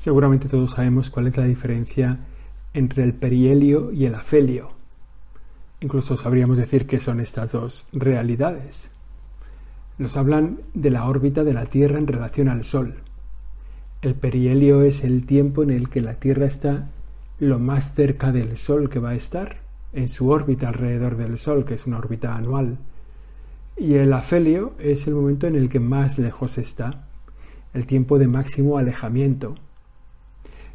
Seguramente todos sabemos cuál es la diferencia entre el perihelio y el afelio. Incluso sabríamos decir qué son estas dos realidades. Nos hablan de la órbita de la Tierra en relación al Sol. El perihelio es el tiempo en el que la Tierra está lo más cerca del Sol que va a estar, en su órbita alrededor del Sol, que es una órbita anual. Y el afelio es el momento en el que más lejos está, el tiempo de máximo alejamiento.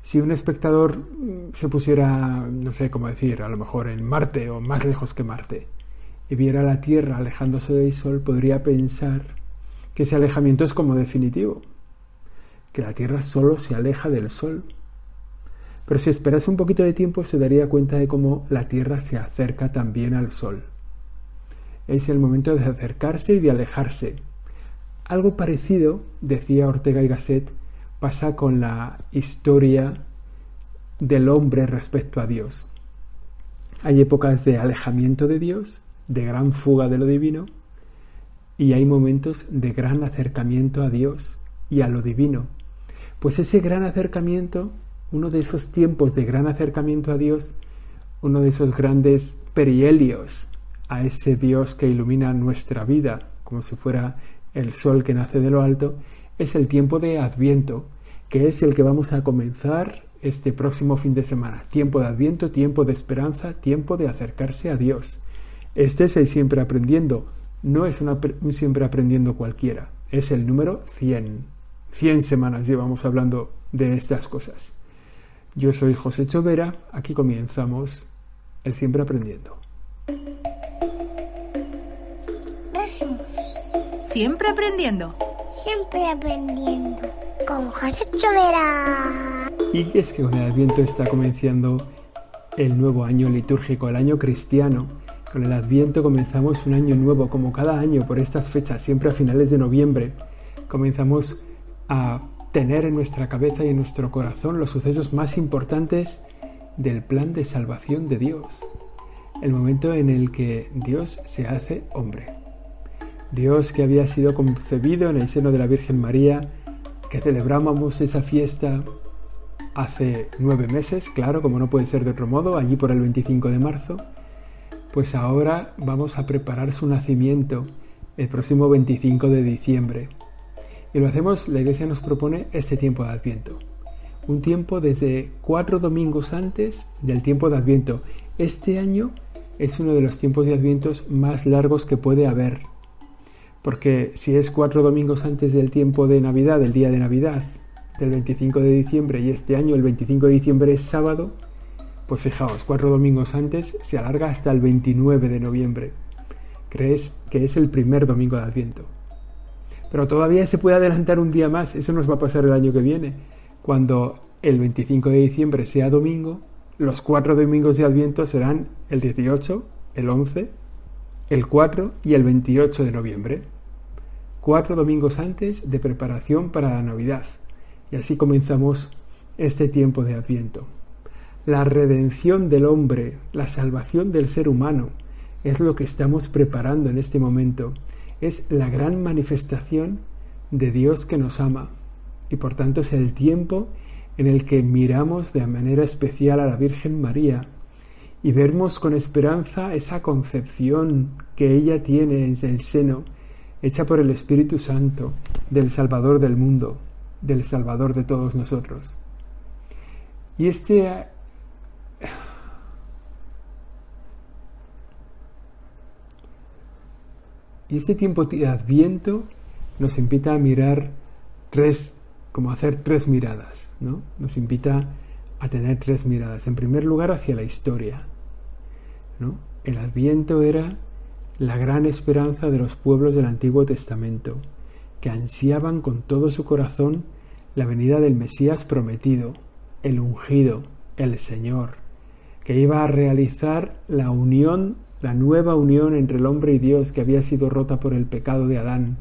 Si un espectador mm, se pusiera, no sé cómo decir, a lo mejor en Marte o más lejos que Marte, y viera la Tierra alejándose del Sol, podría pensar que ese alejamiento es como definitivo, que la Tierra solo se aleja del Sol. Pero si esperase un poquito de tiempo se daría cuenta de cómo la Tierra se acerca también al Sol. Es el momento de acercarse y de alejarse. Algo parecido, decía Ortega y Gasset, pasa con la historia del hombre respecto a Dios. Hay épocas de alejamiento de Dios, de gran fuga de lo divino, y hay momentos de gran acercamiento a Dios y a lo divino. Pues ese gran acercamiento, uno de esos tiempos de gran acercamiento a Dios, uno de esos grandes perielios a ese Dios que ilumina nuestra vida, como si fuera el sol que nace de lo alto, es el tiempo de Adviento, que es el que vamos a comenzar este próximo fin de semana. Tiempo de Adviento, tiempo de esperanza, tiempo de acercarse a Dios. Este es el siempre aprendiendo, no es un siempre aprendiendo cualquiera, es el número 100. 100 semanas llevamos hablando de estas cosas. Yo soy José Chovera, aquí comenzamos el siempre aprendiendo. Siempre aprendiendo. Siempre aprendiendo. Con José. Y es que con el Adviento está comenzando el nuevo año litúrgico, el año cristiano. Con el Adviento comenzamos un año nuevo, como cada año por estas fechas, siempre a finales de noviembre. Comenzamos a tener en nuestra cabeza y en nuestro corazón los sucesos más importantes del plan de salvación de Dios. El momento en el que Dios se hace hombre. Dios que había sido concebido en el seno de la Virgen María, que celebrábamos esa fiesta hace nueve meses, claro, como no puede ser de otro modo, allí por el 25 de marzo, pues ahora vamos a preparar su nacimiento el próximo 25 de diciembre. Y lo hacemos, la Iglesia nos propone este tiempo de Adviento. Un tiempo desde cuatro domingos antes del tiempo de Adviento. Este año es uno de los tiempos de Advientos más largos que puede haber porque si es cuatro domingos antes del tiempo de Navidad, del día de Navidad, del 25 de diciembre, y este año el 25 de diciembre es sábado, pues fijaos, cuatro domingos antes se alarga hasta el 29 de noviembre. Crees que es el primer domingo de Adviento. Pero todavía se puede adelantar un día más, eso nos va a pasar el año que viene. Cuando el 25 de diciembre sea domingo, los cuatro domingos de Adviento serán el 18, el 11, el 4 y el 28 de noviembre cuatro domingos antes de preparación para la Navidad. Y así comenzamos este tiempo de Adviento. La redención del hombre, la salvación del ser humano, es lo que estamos preparando en este momento. Es la gran manifestación de Dios que nos ama. Y por tanto es el tiempo en el que miramos de manera especial a la Virgen María y vemos con esperanza esa concepción que ella tiene en el seno hecha por el Espíritu Santo, del Salvador del mundo, del Salvador de todos nosotros. Y este... Y este tiempo de Adviento nos invita a mirar tres, como hacer tres miradas, ¿no? Nos invita a tener tres miradas. En primer lugar, hacia la historia, ¿no? El Adviento era la gran esperanza de los pueblos del Antiguo Testamento, que ansiaban con todo su corazón la venida del Mesías prometido, el ungido, el Señor, que iba a realizar la unión, la nueva unión entre el hombre y Dios que había sido rota por el pecado de Adán.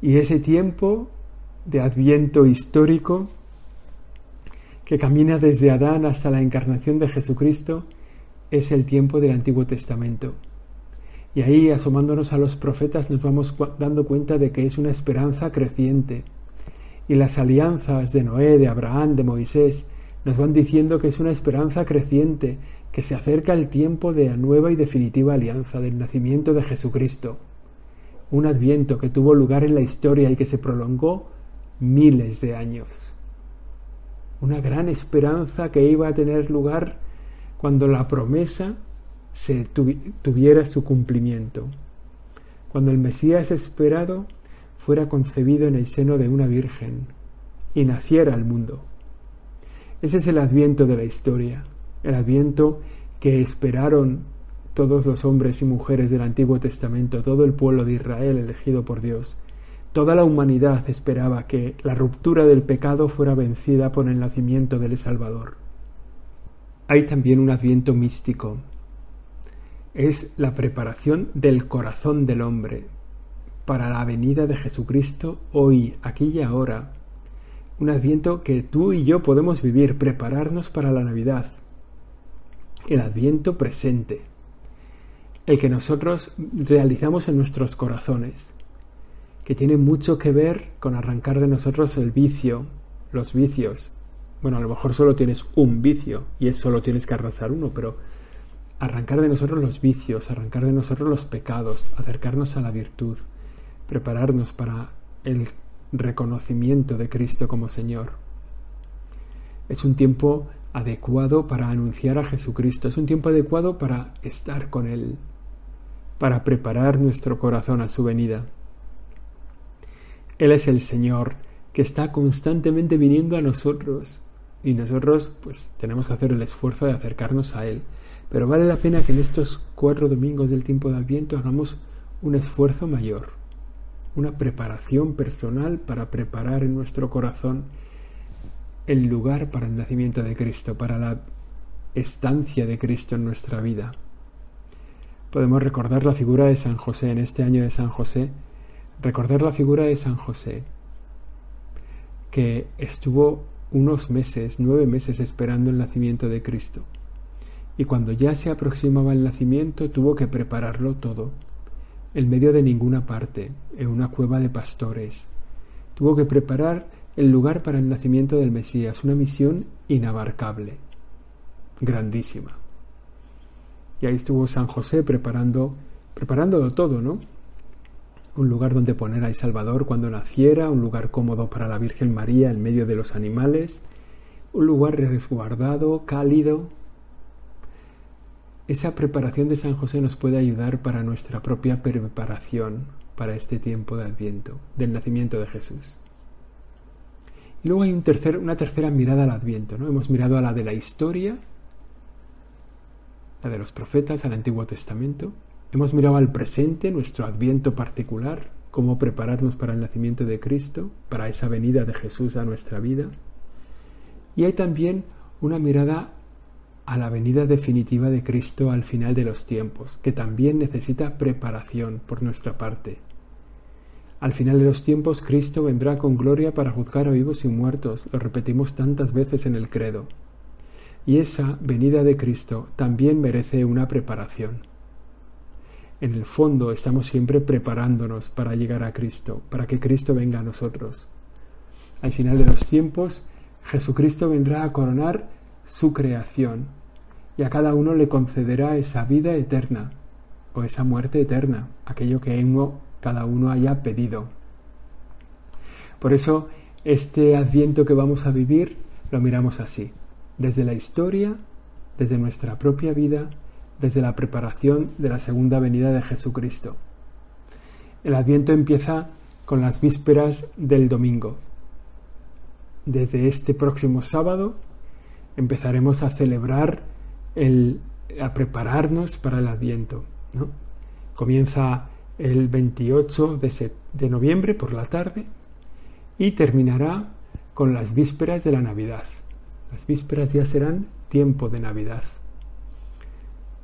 Y ese tiempo de adviento histórico que camina desde Adán hasta la encarnación de Jesucristo es el tiempo del Antiguo Testamento. Y ahí, asomándonos a los profetas, nos vamos dando cuenta de que es una esperanza creciente. Y las alianzas de Noé, de Abraham, de Moisés, nos van diciendo que es una esperanza creciente, que se acerca el tiempo de la nueva y definitiva alianza, del nacimiento de Jesucristo. Un adviento que tuvo lugar en la historia y que se prolongó miles de años. Una gran esperanza que iba a tener lugar cuando la promesa se tuviera su cumplimiento. Cuando el Mesías esperado fuera concebido en el seno de una virgen y naciera al mundo. Ese es el adviento de la historia, el adviento que esperaron todos los hombres y mujeres del Antiguo Testamento, todo el pueblo de Israel elegido por Dios. Toda la humanidad esperaba que la ruptura del pecado fuera vencida por el nacimiento del Salvador. Hay también un adviento místico. Es la preparación del corazón del hombre para la venida de Jesucristo hoy, aquí y ahora. Un adviento que tú y yo podemos vivir, prepararnos para la Navidad. El adviento presente. El que nosotros realizamos en nuestros corazones. Que tiene mucho que ver con arrancar de nosotros el vicio, los vicios. Bueno, a lo mejor solo tienes un vicio y es solo tienes que arrasar uno, pero arrancar de nosotros los vicios, arrancar de nosotros los pecados, acercarnos a la virtud prepararnos para el reconocimiento de Cristo como Señor. Es un tiempo adecuado para anunciar a Jesucristo, es un tiempo adecuado para estar con Él, para preparar nuestro corazón a su venida. Él es el Señor que está constantemente viniendo a nosotros y nosotros pues tenemos que hacer el esfuerzo de acercarnos a Él. Pero vale la pena que en estos cuatro domingos del tiempo de Adviento hagamos un esfuerzo mayor una preparación personal para preparar en nuestro corazón el lugar para el nacimiento de Cristo, para la estancia de Cristo en nuestra vida. Podemos recordar la figura de San José en este año de San José, recordar la figura de San José, que estuvo unos meses, nueve meses esperando el nacimiento de Cristo. Y cuando ya se aproximaba el nacimiento tuvo que prepararlo todo en medio de ninguna parte, en una cueva de pastores. Tuvo que preparar el lugar para el nacimiento del Mesías, una misión inabarcable, grandísima. Y ahí estuvo San José preparando, preparándolo todo, ¿no? Un lugar donde poner al Salvador cuando naciera, un lugar cómodo para la Virgen María en medio de los animales, un lugar resguardado, cálido, esa preparación de San José nos puede ayudar para nuestra propia preparación para este tiempo de Adviento, del nacimiento de Jesús. Y luego hay un tercer, una tercera mirada al Adviento. ¿no? Hemos mirado a la de la historia, la de los profetas, al Antiguo Testamento. Hemos mirado al presente, nuestro Adviento particular, cómo prepararnos para el nacimiento de Cristo, para esa venida de Jesús a nuestra vida. Y hay también una mirada a la venida definitiva de Cristo al final de los tiempos, que también necesita preparación por nuestra parte. Al final de los tiempos Cristo vendrá con gloria para juzgar a vivos y muertos, lo repetimos tantas veces en el credo. Y esa venida de Cristo también merece una preparación. En el fondo estamos siempre preparándonos para llegar a Cristo, para que Cristo venga a nosotros. Al final de los tiempos, Jesucristo vendrá a coronar su creación y a cada uno le concederá esa vida eterna o esa muerte eterna, aquello que cada uno haya pedido. Por eso, este adviento que vamos a vivir lo miramos así, desde la historia, desde nuestra propia vida, desde la preparación de la segunda venida de Jesucristo. El adviento empieza con las vísperas del domingo. Desde este próximo sábado empezaremos a celebrar el, a prepararnos para el Adviento. ¿no? Comienza el 28 de, de noviembre por la tarde y terminará con las vísperas de la Navidad. Las vísperas ya serán tiempo de Navidad.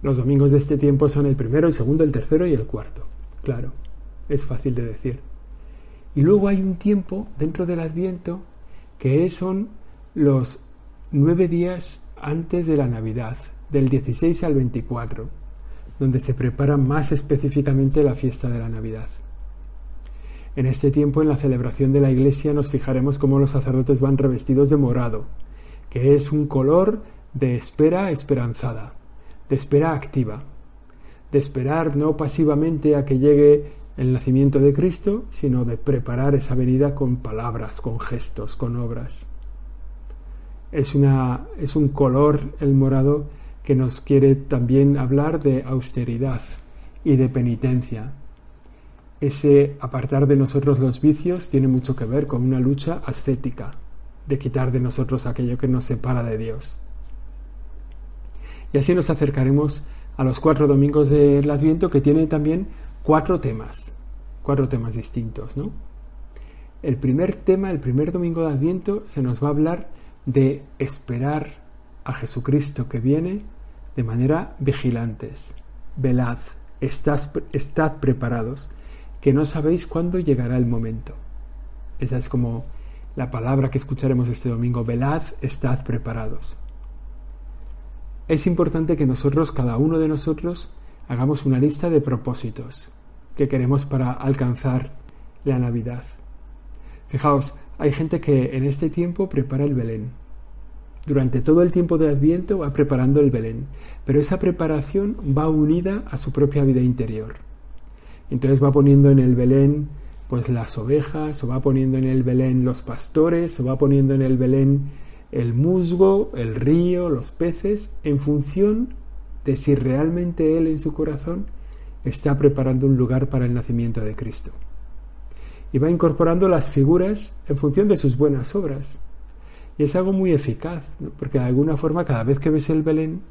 Los domingos de este tiempo son el primero, el segundo, el tercero y el cuarto. Claro, es fácil de decir. Y luego hay un tiempo dentro del Adviento que son los nueve días antes de la Navidad, del 16 al 24, donde se prepara más específicamente la fiesta de la Navidad. En este tiempo, en la celebración de la Iglesia, nos fijaremos cómo los sacerdotes van revestidos de morado, que es un color de espera esperanzada, de espera activa, de esperar no pasivamente a que llegue el nacimiento de Cristo, sino de preparar esa venida con palabras, con gestos, con obras. Es, una, es un color, el morado, que nos quiere también hablar de austeridad y de penitencia. Ese apartar de nosotros los vicios tiene mucho que ver con una lucha ascética, de quitar de nosotros aquello que nos separa de Dios. Y así nos acercaremos a los cuatro domingos del Adviento que tienen también cuatro temas, cuatro temas distintos, ¿no? El primer tema, el primer domingo de Adviento, se nos va a hablar de esperar a Jesucristo que viene de manera vigilantes. Velad, estad preparados, que no sabéis cuándo llegará el momento. Esa es como la palabra que escucharemos este domingo. Velad, estad preparados. Es importante que nosotros, cada uno de nosotros, hagamos una lista de propósitos que queremos para alcanzar la Navidad. Fijaos, hay gente que en este tiempo prepara el Belén. Durante todo el tiempo de Adviento va preparando el Belén, pero esa preparación va unida a su propia vida interior. Entonces va poniendo en el Belén pues las ovejas, o va poniendo en el Belén los pastores, o va poniendo en el Belén el musgo, el río, los peces, en función de si realmente él en su corazón está preparando un lugar para el nacimiento de Cristo. Y va incorporando las figuras en función de sus buenas obras. Y es algo muy eficaz, porque de alguna forma cada vez que ves el Belén,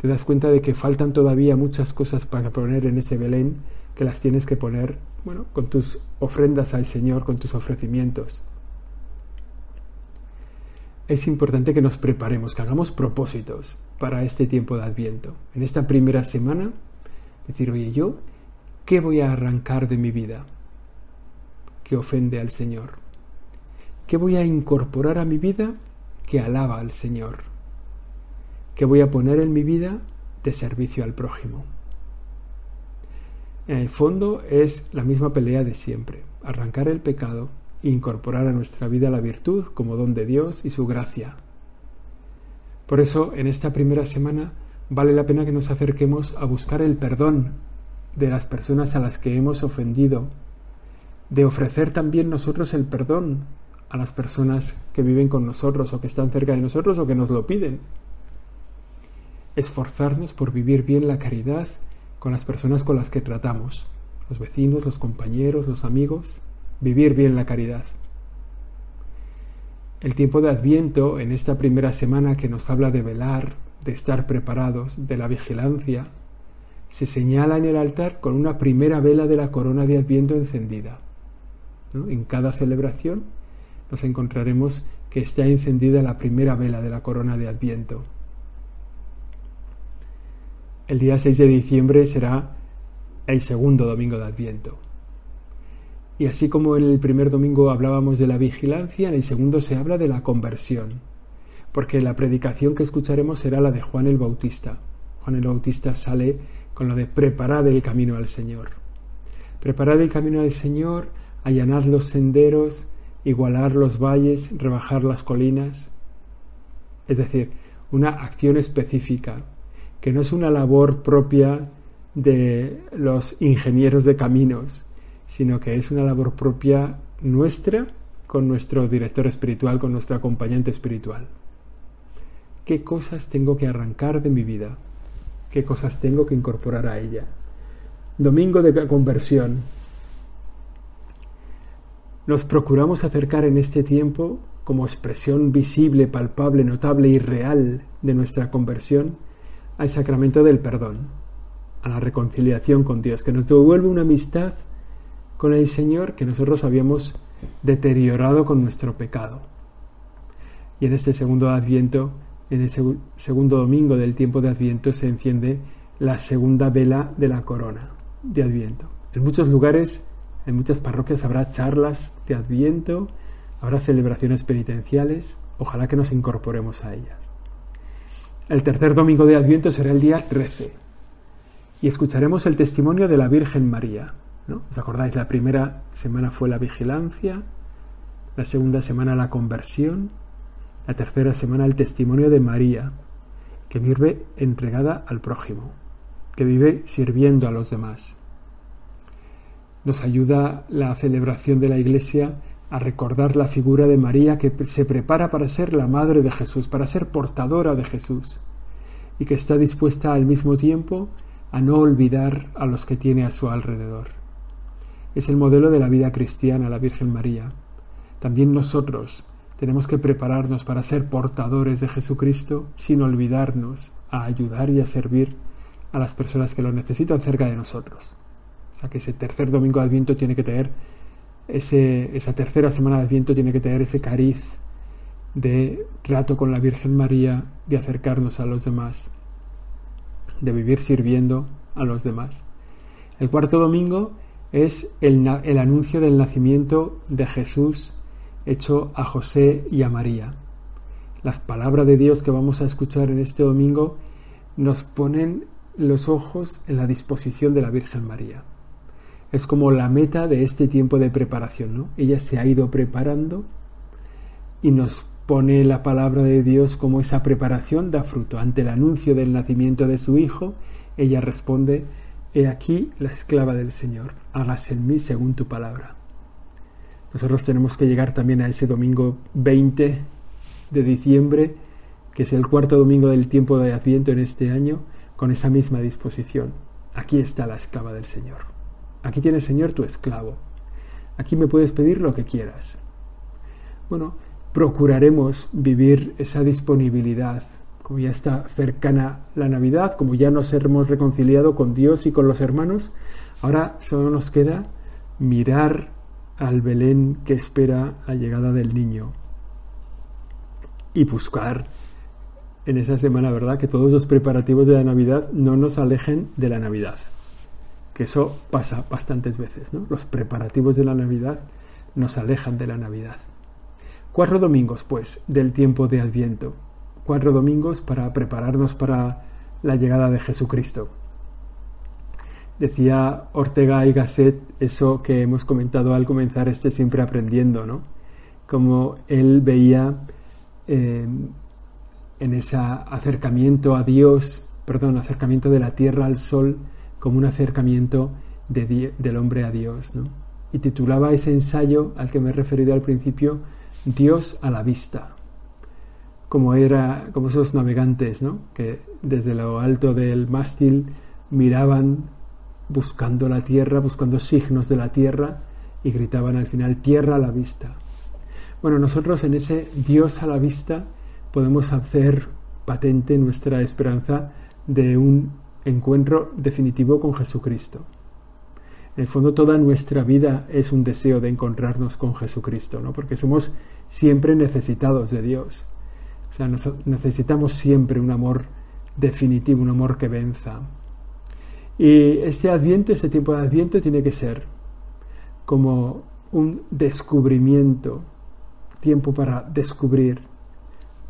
te das cuenta de que faltan todavía muchas cosas para poner en ese Belén, que las tienes que poner, bueno, con tus ofrendas al Señor, con tus ofrecimientos. Es importante que nos preparemos, que hagamos propósitos para este tiempo de Adviento. En esta primera semana Decir, oye, yo, ¿qué voy a arrancar de mi vida que ofende al Señor? ¿Qué voy a incorporar a mi vida que alaba al Señor? ¿Qué voy a poner en mi vida de servicio al prójimo? En el fondo es la misma pelea de siempre, arrancar el pecado e incorporar a nuestra vida la virtud como don de Dios y su gracia. Por eso, en esta primera semana, vale la pena que nos acerquemos a buscar el perdón de las personas a las que hemos ofendido, de ofrecer también nosotros el perdón a las personas que viven con nosotros o que están cerca de nosotros o que nos lo piden. Esforzarnos por vivir bien la caridad con las personas con las que tratamos, los vecinos, los compañeros, los amigos, vivir bien la caridad. El tiempo de Adviento, en esta primera semana que nos habla de velar, de estar preparados, de la vigilancia, se señala en el altar con una primera vela de la corona de Adviento encendida. En cada celebración nos encontraremos que está encendida la primera vela de la corona de Adviento. El día 6 de diciembre será el segundo domingo de Adviento. Y así como en el primer domingo hablábamos de la vigilancia, en el segundo se habla de la conversión porque la predicación que escucharemos será la de Juan el Bautista. Juan el Bautista sale con lo de preparad el camino al Señor. Preparad el camino al Señor, allanar los senderos, igualar los valles, rebajar las colinas. Es decir, una acción específica, que no es una labor propia de los ingenieros de caminos, sino que es una labor propia nuestra con nuestro director espiritual, con nuestro acompañante espiritual qué cosas tengo que arrancar de mi vida, qué cosas tengo que incorporar a ella. Domingo de conversión. Nos procuramos acercar en este tiempo, como expresión visible, palpable, notable y real de nuestra conversión, al sacramento del perdón, a la reconciliación con Dios, que nos devuelve una amistad con el Señor que nosotros habíamos deteriorado con nuestro pecado. Y en este segundo adviento en el segundo domingo del tiempo de Adviento se enciende la segunda vela de la corona de Adviento. En muchos lugares, en muchas parroquias habrá charlas de Adviento, habrá celebraciones penitenciales, ojalá que nos incorporemos a ellas. El tercer domingo de Adviento será el día 13 y escucharemos el testimonio de la Virgen María, ¿no? ¿Os acordáis? La primera semana fue la vigilancia, la segunda semana la conversión, la tercera semana el testimonio de María, que vive entregada al prójimo, que vive sirviendo a los demás. Nos ayuda la celebración de la Iglesia a recordar la figura de María que se prepara para ser la madre de Jesús, para ser portadora de Jesús, y que está dispuesta al mismo tiempo a no olvidar a los que tiene a su alrededor. Es el modelo de la vida cristiana, la Virgen María. También nosotros tenemos que prepararnos para ser portadores de Jesucristo sin olvidarnos a ayudar y a servir a las personas que lo necesitan cerca de nosotros. Que ese tercer domingo de Adviento tiene que tener ese, esa tercera semana de Adviento tiene que tener ese cariz de trato con la Virgen María, de acercarnos a los demás, de vivir sirviendo a los demás. El cuarto domingo es el, el anuncio del nacimiento de Jesús hecho a José y a María. Las palabras de Dios que vamos a escuchar en este domingo nos ponen los ojos en la disposición de la Virgen María. Es como la meta de este tiempo de preparación, ¿no? Ella se ha ido preparando y nos pone la palabra de Dios como esa preparación da fruto. Ante el anuncio del nacimiento de su hijo, ella responde, He aquí la esclava del Señor, hágase en mí según tu palabra. Nosotros tenemos que llegar también a ese domingo 20 de diciembre, que es el cuarto domingo del tiempo de Adviento en este año, con esa misma disposición. Aquí está la esclava del Señor. Aquí tiene Señor tu esclavo. Aquí me puedes pedir lo que quieras. Bueno, procuraremos vivir esa disponibilidad, como ya está cercana la Navidad, como ya nos hemos reconciliado con Dios y con los hermanos, ahora solo nos queda mirar al Belén que espera la llegada del niño y buscar en esa semana, ¿verdad? Que todos los preparativos de la Navidad no nos alejen de la Navidad. Que eso pasa bastantes veces, ¿no? Los preparativos de la Navidad nos alejan de la Navidad. Cuatro domingos, pues, del tiempo de Adviento. Cuatro domingos para prepararnos para la llegada de Jesucristo. Decía Ortega y Gasset eso que hemos comentado al comenzar este siempre aprendiendo, ¿no? Como él veía eh, en ese acercamiento a Dios, perdón, acercamiento de la tierra al sol, como un acercamiento del hombre a Dios, ¿no? Y titulaba ese ensayo al que me he referido al principio, Dios a la vista. Como era, como esos navegantes, ¿no? Que desde lo alto del mástil miraban buscando la tierra, buscando signos de la tierra, y gritaban al final, tierra a la vista. Bueno, nosotros en ese Dios a la vista podemos hacer patente nuestra esperanza de un encuentro definitivo con Jesucristo. En el fondo toda nuestra vida es un deseo de encontrarnos con Jesucristo, ¿no? Porque somos siempre necesitados de Dios. O sea, necesitamos siempre un amor definitivo, un amor que venza. Y este adviento, este tiempo de adviento tiene que ser como un descubrimiento, tiempo para descubrir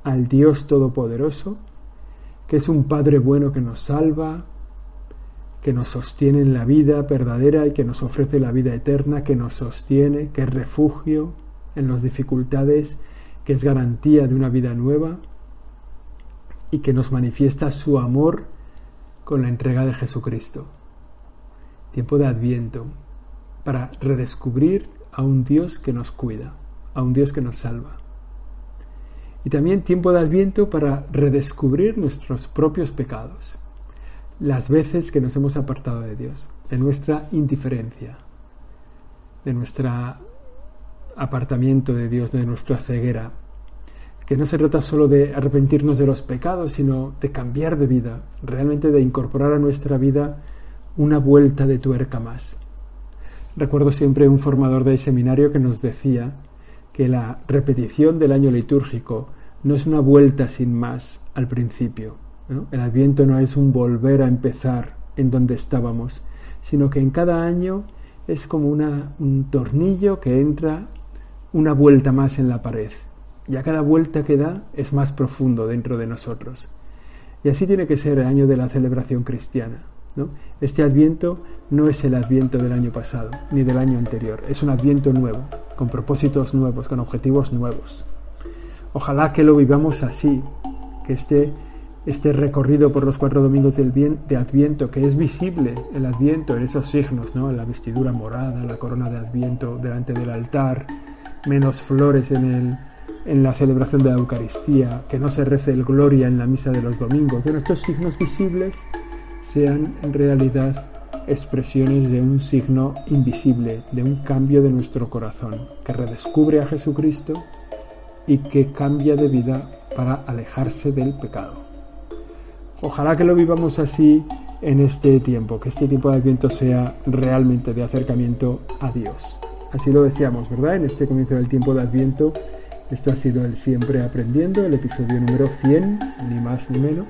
al Dios Todopoderoso, que es un Padre bueno que nos salva, que nos sostiene en la vida verdadera y que nos ofrece la vida eterna, que nos sostiene, que es refugio en las dificultades, que es garantía de una vida nueva y que nos manifiesta su amor con la entrega de Jesucristo. Tiempo de adviento para redescubrir a un Dios que nos cuida, a un Dios que nos salva. Y también tiempo de adviento para redescubrir nuestros propios pecados, las veces que nos hemos apartado de Dios, de nuestra indiferencia, de nuestro apartamiento de Dios, de nuestra ceguera, que no se trata solo de arrepentirnos de los pecados, sino de cambiar de vida, realmente de incorporar a nuestra vida una vuelta de tuerca más. Recuerdo siempre un formador del seminario que nos decía que la repetición del año litúrgico no es una vuelta sin más al principio. El adviento no es un volver a empezar en donde estábamos, sino que en cada año es como una, un tornillo que entra una vuelta más en la pared y a cada vuelta que da es más profundo dentro de nosotros. Y así tiene que ser el año de la celebración cristiana. ¿no? Este adviento no es el adviento del año pasado ni del año anterior, es un adviento nuevo, con propósitos nuevos, con objetivos nuevos. Ojalá que lo vivamos así, que este, este recorrido por los cuatro domingos del de Adviento, que es visible el Adviento en esos signos, ¿no? la vestidura morada, la corona de Adviento delante del altar, menos flores en, el, en la celebración de la Eucaristía, que no se rece el Gloria en la misa de los domingos, que estos signos visibles sean en realidad expresiones de un signo invisible, de un cambio de nuestro corazón, que redescubre a Jesucristo y que cambia de vida para alejarse del pecado. Ojalá que lo vivamos así en este tiempo, que este tiempo de Adviento sea realmente de acercamiento a Dios. Así lo deseamos, ¿verdad? En este comienzo del tiempo de Adviento, esto ha sido el Siempre Aprendiendo, el episodio número 100, ni más ni menos.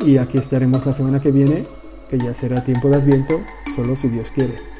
Y aquí estaremos la semana que viene, que ya será tiempo de Adviento, solo si Dios quiere.